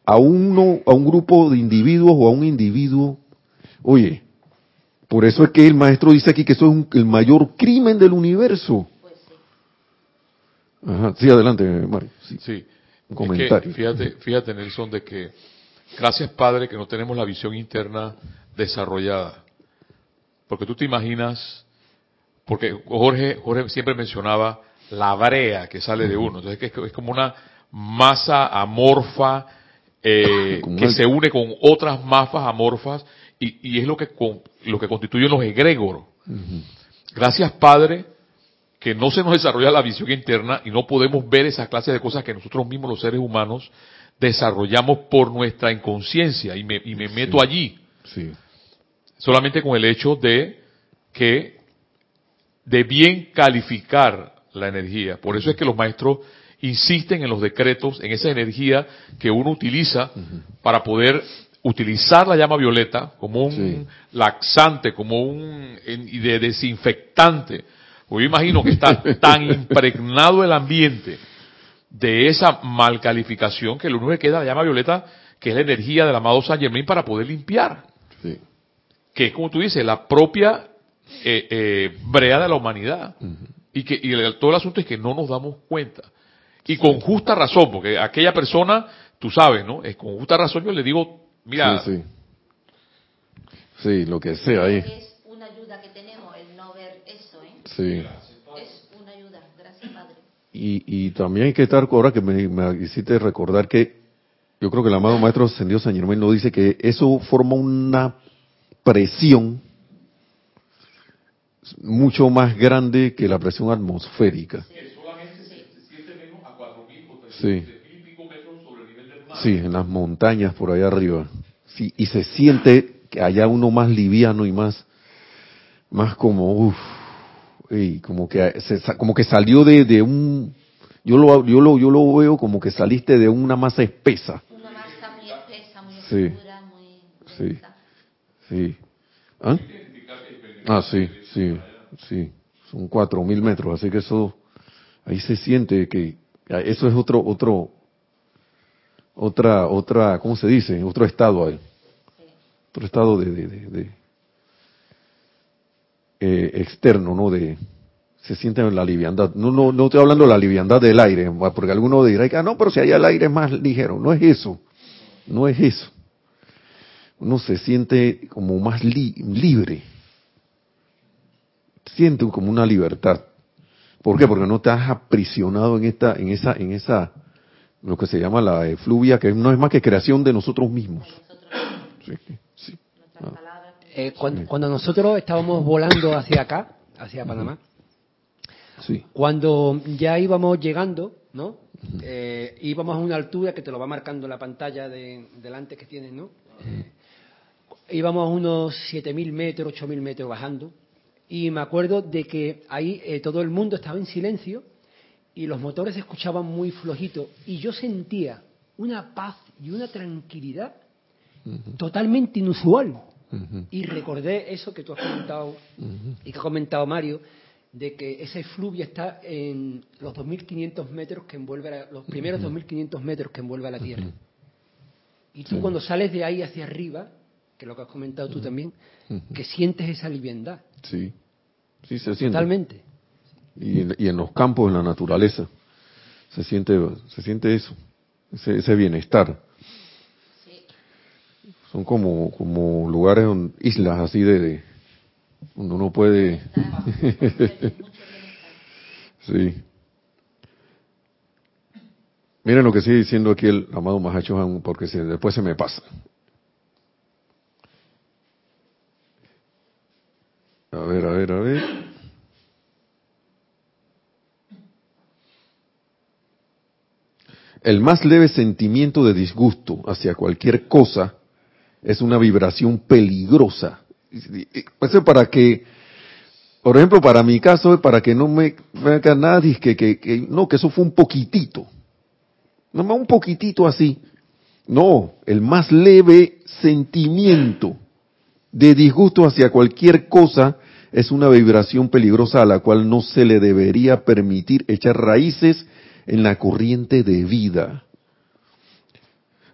a uno, a un grupo de individuos o a un individuo. Oye, por eso es que el maestro dice aquí que eso es un- el mayor crimen del universo. Pues sí. Ajá, sí, adelante, Mario. Sí. Sí. Un Es comentario. que, fíjate, fíjate, Nelson, de que gracias, Padre, que no tenemos la visión interna desarrollada. Porque tú te imaginas, porque Jorge, Jorge siempre mencionaba la brea que sale de uno. Entonces, que es, como una masa amorfa eh, (laughs) que se une con otras masas amorfas y, y es lo que, con- lo que constituyen los egregoros. Gracias, Padre, que no se nos desarrolla la visión interna y no podemos ver esa clase de cosas que nosotros mismos los seres humanos desarrollamos por nuestra inconsciencia y me, y me meto allí Sí. solamente con el hecho de que de bien calificar la energía. Por eso es que los maestros insisten en los decretos, en esa energía que uno utiliza para poder utilizar la llama violeta como un Sí. laxante, como un y de desinfectante. Pues yo imagino que está tan impregnado el ambiente de esa mal calificación que lo único que queda la llama violeta, que es la energía del amado San Germain para poder limpiar Sí. que es como tú dices, la propia eh, eh, brea de la humanidad. Y que y el- todo el asunto es que no nos damos cuenta. Y con justa razón, porque aquella persona, tú sabes, ¿no? Es con justa razón yo le digo, mira, sí, sí. Sí, lo que sea ahí. Es una ayuda que tenemos el no ver eso, ¿eh? Sí. Es una ayuda. Gracias, Padre. Y, y también hay que estar, ahora que me, me hiciste recordar que yo creo que el amado Maestro Ascendido San Germán nos dice que eso forma una presión mucho más grande que la presión atmosférica. Sí. Sí, en las montañas por allá arriba. Sí, y se siente que allá uno más liviano y más, más como, uff, como que se, como que salió de, de un, yo lo, yo lo, yo lo veo como que saliste de una masa espesa. Una masa muy espesa, muy Sí. oscura, muy Sí. Sí. ¿Ah? Ah, sí, sí, sí. Son cuatro mil metros, así que eso, ahí se siente que, eso es otro, otro, otra, otra, ¿cómo se dice? Otro estado ahí. Otro estado de, de, de, de, eh, externo, ¿no? De, se siente en la liviandad. No, no, no estoy hablando de la liviandad del aire, porque alguno dirá, ah, no, pero si allá el aire es más ligero. No es eso. No es eso uno se siente como más li- libre. Siente como una libertad. ¿Por qué? Porque no estás aprisionado en esta, en esa, en esa, lo que se llama la efluvia, que no es más que creación de nosotros mismos. Sí. Eh, cuando, cuando nosotros estábamos volando hacia acá, hacia Panamá, sí. cuando ya íbamos llegando, ¿no? Eh, íbamos a una altura que te lo va marcando la pantalla de delante que tienes, ¿no? Íbamos a unos 7.000 metros, 8.000 metros bajando. Y me acuerdo de que ahí eh, todo el mundo estaba en silencio y los motores se escuchaban muy flojitos. Y yo sentía una paz y una tranquilidad totalmente inusual. Y recordé eso que tú has comentado y que ha comentado Mario, de que esa efluvia está en los 2.500 metros que envuelve, a los primeros 2.500 metros que envuelve a la Tierra. Y tú cuando sales de ahí hacia arriba, que es lo que has comentado tú también, que sientes esa liviandad, Sí. Sí, se siente. totalmente. Y en, y en los campos, en la naturaleza, se siente, se siente eso, ese, ese bienestar. Son como, como lugares, islas así de, de- donde uno puede, (laughs) sí. Miren lo que sigue diciendo aquí el amado Mahacho porque se- después se me pasa. A ver, a ver, a ver. El más leve sentimiento de disgusto hacia cualquier cosa es una vibración peligrosa. Eso para que, por ejemplo, para mi caso, para que no me venga nadie que, que, que, no, que eso fue un poquitito. No más un poquitito así. No, el más leve sentimiento de disgusto hacia cualquier cosa es una vibración peligrosa a la cual no se le debería permitir echar raíces en la corriente de vida.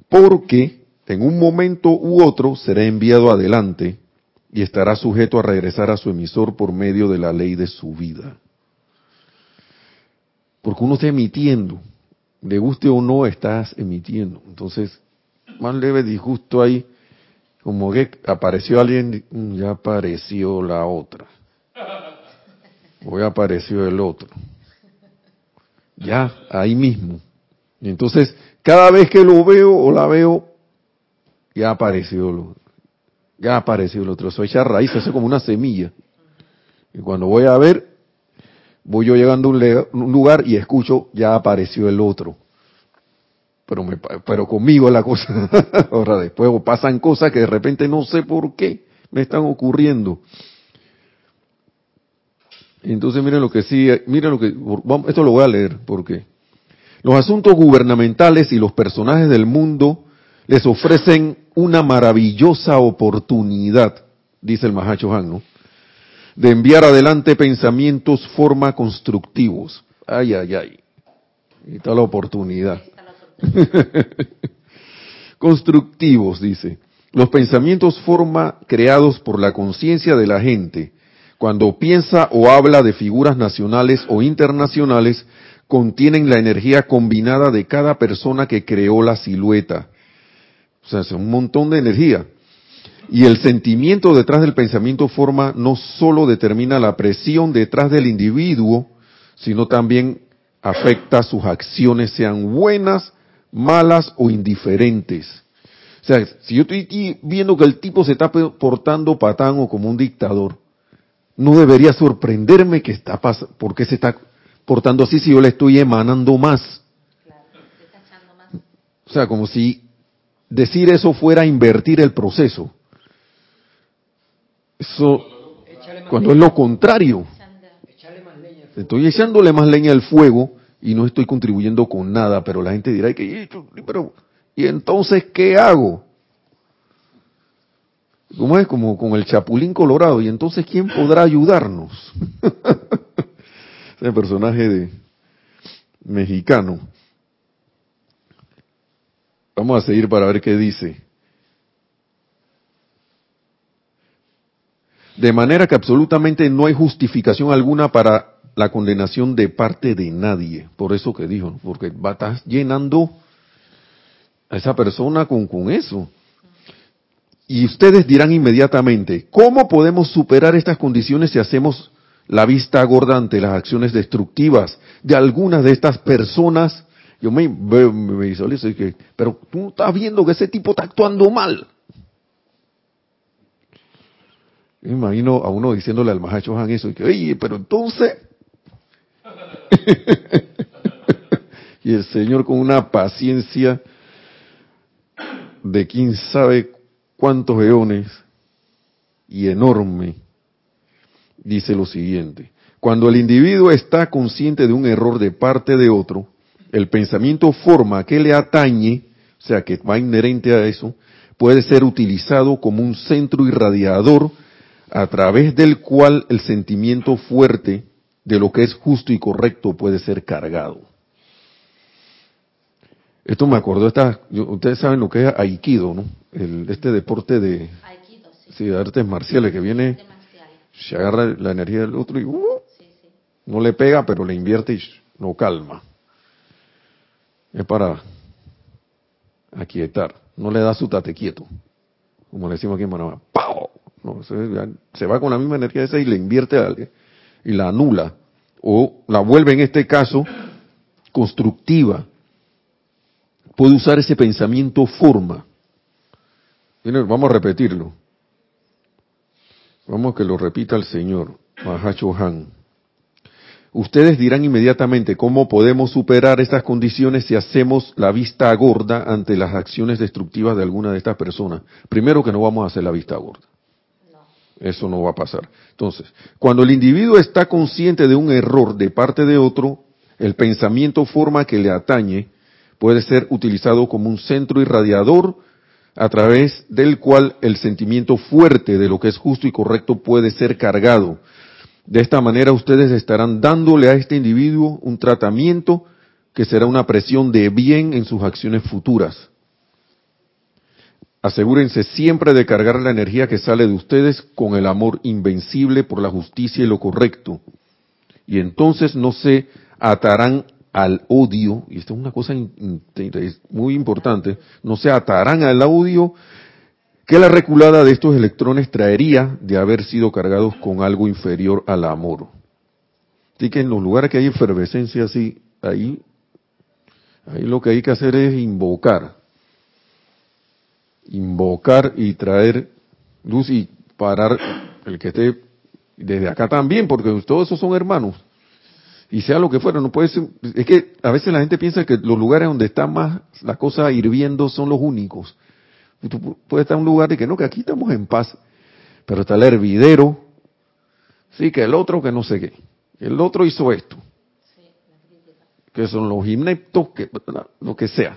Porque en un momento u otro será enviado adelante y estará sujeto a regresar a su emisor por medio de la ley de su vida. Porque uno está emitiendo, le guste o no, estás emitiendo. Entonces, más leve disgusto ahí, como que apareció alguien, mm, ya apareció la otra. O ya apareció el otro. Ya, ahí mismo. Entonces, cada vez que lo veo o la veo, ya apareció lo, ya apareció el otro. Eso echa raíz, eso es como una semilla. Y cuando voy a ver, voy yo llegando a un, un lugar y escucho, ya apareció el otro. Pero, me, pero conmigo la cosa. (laughs) Ahora después pasan cosas que de repente no sé por qué me están ocurriendo. Entonces miren lo que sí, miren lo que, esto lo voy a leer porque los asuntos gubernamentales y los personajes del mundo les ofrecen una maravillosa oportunidad, dice el Mahacho Han, ¿no? De enviar adelante pensamientos forma constructivos. Ay, ay, ay. Ahí está la oportunidad. Ahí está la oportunidad. (laughs) Constructivos, dice. Los pensamientos forma creados por la conciencia de la gente. Cuando piensa o habla de figuras nacionales o internacionales, contienen la energía combinada de cada persona que creó la silueta. O sea, es un montón de energía. Y el sentimiento detrás del pensamiento forma no solo determina la presión detrás del individuo, sino también afecta sus acciones, sean buenas, malas o indiferentes. O sea, si yo estoy viendo que el tipo se está portando patán o como un dictador, no debería sorprenderme que está pas por qué se está portando así si yo le estoy emanando. Claro, más. O sea, como si decir eso fuera invertir el proceso. Eso, cuando es lo contrario, estoy echándole más leña al fuego y no estoy contribuyendo con nada, pero la gente dirá "Ay, que, pero, ¿y entonces qué hago? ¿Cómo es? Como con el chapulín colorado. ¿Y entonces quién podrá ayudarnos? (laughs) Ese personaje de mexicano. Vamos a seguir para ver qué dice. De manera que absolutamente no hay justificación alguna para la condenación de parte de nadie. Por eso que dijo, porque va estás llenando a esa persona con, con eso. Y ustedes dirán inmediatamente, ¿cómo podemos superar estas condiciones si hacemos la vista gorda ante las acciones destructivas de algunas de estas personas? Yo me, veo- me visualizo y que, pero tú estás viendo que ese tipo está actuando mal. Me imagino a uno diciéndole al Mahacho Han eso, y que, oye, pero entonces... (laughs) y el Señor con una paciencia de quién sabe cuántos eones y enorme, dice lo siguiente. Cuando el individuo está consciente de un error de parte de otro, el pensamiento forma que le atañe, o sea, que va inherente a eso, puede ser utilizado como un centro irradiador a través del cual el sentimiento fuerte de lo que es justo y correcto puede ser cargado. Esto me acordó, esta, yo- ustedes saben lo que es Aikido, ¿no? El, este deporte de, Aikido, sí. sí, de artes marciales que viene, se agarra la energía del otro y uh, Sí, no le pega, pero le invierte y lo calma. Es para aquietar, no le da su tate quieto, como le decimos aquí en Panamá. ¡Pau! No, se, va con la misma energía esa y le invierte al- y la anula, o la vuelve en este caso constructiva. Puede usar ese pensamiento forma. Vamos a repetirlo. Vamos que lo repita el Señor, Mahacho Han. Ustedes dirán inmediatamente cómo podemos superar estas condiciones si hacemos la vista gorda ante las acciones destructivas de alguna de estas personas. Primero que no vamos a hacer la vista gorda. No. Eso no va a pasar. Entonces, cuando el individuo está consciente de un error de parte de otro, el pensamiento forma que le atañe puede ser utilizado como un centro irradiador a través del cual el sentimiento fuerte de lo que es justo y correcto puede ser cargado. De esta manera ustedes estarán dándole a este individuo un tratamiento que será una presión de bien en sus acciones futuras. Asegúrense siempre de cargar la energía que sale de ustedes con el amor invencible por la justicia y lo correcto. Y entonces no se atarán al odio, y esto es una cosa muy importante, no se atarán al odio que la reculada de estos electrones traería de haber sido cargados con algo inferior al amor. Así que en los lugares que hay efervescencia así, ahí, ahí lo que hay que hacer es invocar. Invocar y traer luz y parar el que esté desde acá también, porque todos esos son hermanos y sea lo que fuera, no puede ser, es que a veces la gente piensa que los lugares donde está más la cosa hirviendo son los únicos. Tú puedes estar en un lugar y que no, que aquí estamos en paz, pero está el hervidero, sí, que el otro que no sé qué, el otro hizo esto, que son los ineptos, que, lo que sea.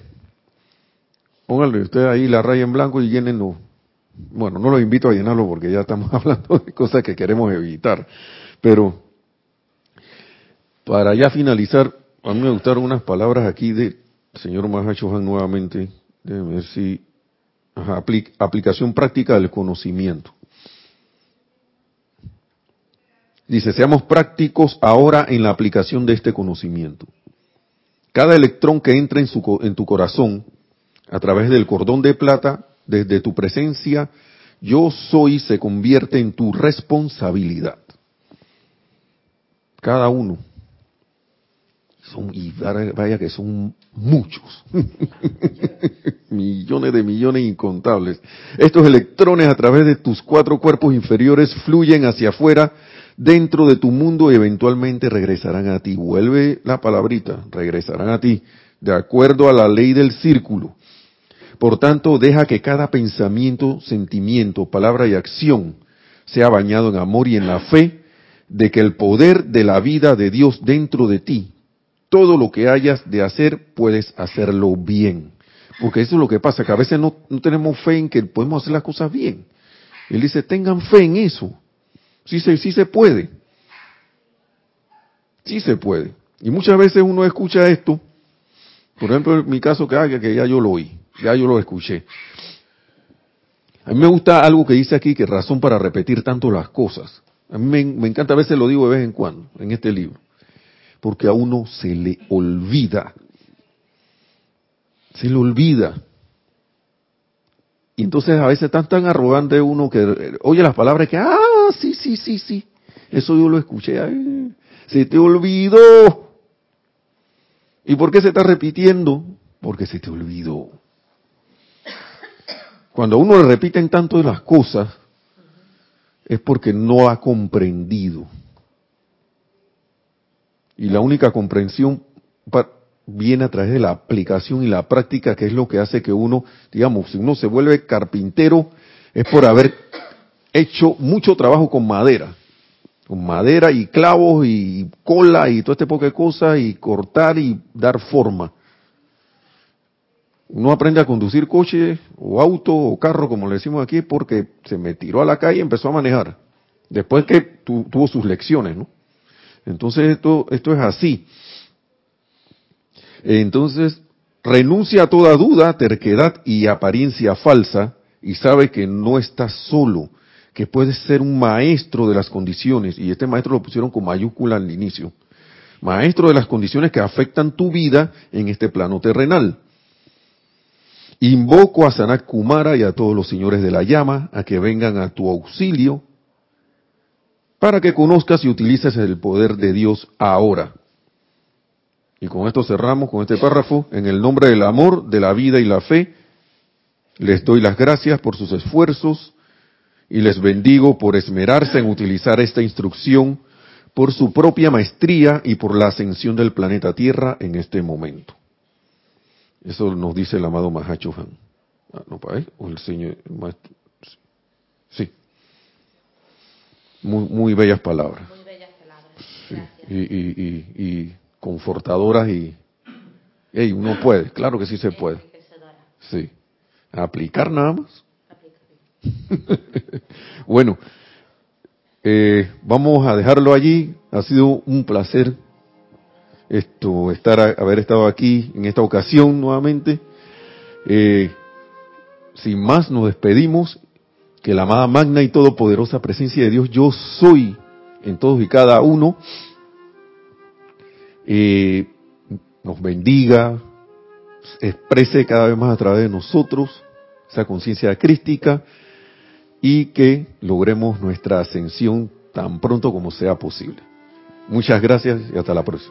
Pónganle usted ahí la raya en blanco y llénenlo. Bueno, no los invito a llenarlo porque ya estamos (laughs) hablando de cosas que queremos evitar, pero para ya finalizar, a mí me gustaron unas palabras aquí del señor Mahachohan nuevamente, déjeme ver si, aplicación práctica del conocimiento. Dice, seamos prácticos ahora en la aplicación de este conocimiento. Cada electrón que entra en, su, en tu corazón, a través del cordón de plata, desde tu presencia, yo soy, se convierte en tu responsabilidad. Cada uno son, y vaya que son muchos, (laughs) millones de millones incontables. Estos electrones a través de tus cuatro cuerpos inferiores fluyen hacia afuera dentro de tu mundo y eventualmente regresarán a ti. Vuelve la palabrita, regresarán a ti, de acuerdo a la ley del círculo. Por tanto, deja que cada pensamiento, sentimiento, palabra y acción sea bañado en amor y en la fe de que el poder de la vida de Dios dentro de ti todo lo que hayas de hacer, puedes hacerlo bien. Porque eso es lo que pasa, que a veces no, tenemos fe en que podemos hacer las cosas bien. Él dice, tengan fe en eso. Sí se, sí se puede. Sí se puede. Y muchas veces uno escucha esto, por ejemplo, en mi caso que haga que ya yo lo oí, ya yo lo escuché. A mí me gusta algo que dice aquí, que razón para repetir tanto las cosas. A mí me, me encanta, a veces lo digo de vez en cuando, en este libro porque a uno se le olvida. Se le olvida. Y entonces a veces están tan arrogante uno que oye las palabras que, ah, sí, sí, sí, sí. Eso yo lo escuché. se te olvidó. ¿Y por qué se está repitiendo? Porque se te olvidó. Cuando a uno le repiten tanto de las cosas, es porque no ha comprendido. Y la única comprensión viene a través de la aplicación y la práctica, que es lo que hace que uno, digamos, si uno se vuelve carpintero, es por haber hecho mucho trabajo con madera. Con madera y clavos y cola y todo este poco de cosas y cortar y dar forma. Uno aprende a conducir coche o auto o carro, como le decimos aquí, porque se me tiró a la calle y empezó a manejar. Después que tuvo sus lecciones, ¿no? Entonces esto, esto es así. Entonces, renuncia a toda duda, terquedad y apariencia falsa y sabe que no estás solo, que puedes ser un maestro de las condiciones, y este maestro lo pusieron con mayúscula al inicio, maestro de las condiciones que afectan tu vida en este plano terrenal. Invoco a Sanat Kumara y a todos los señores de la llama a que vengan a tu auxilio para que conozcas y utilices el poder de Dios ahora. Y con esto cerramos con este párrafo. En el nombre del amor, de la vida y la fe, les doy las gracias por sus esfuerzos y les bendigo por esmerarse en utilizar esta instrucción por su propia maestría y por la ascensión del planeta Tierra en este momento. Eso nos dice el amado Mahachohan. Ah, no, para o el señor, sí. Muy, muy bellas palabras. Muy bellas palabras. Y, y, y, confortadoras y... Hey, uno puede, claro que sí se puede. Sí. aplicar nada más. (laughs) bueno, eh, vamos a dejarlo allí. Ha sido un placer esto estar haber estado aquí en esta ocasión nuevamente. Eh, sin más, nos despedimos. Que la amada magna y todopoderosa presencia de Dios, yo soy en todos y cada uno, eh, nos bendiga, exprese cada vez más a través de nosotros esa conciencia crística y que logremos nuestra ascensión tan pronto como sea posible. Muchas gracias y hasta la próxima.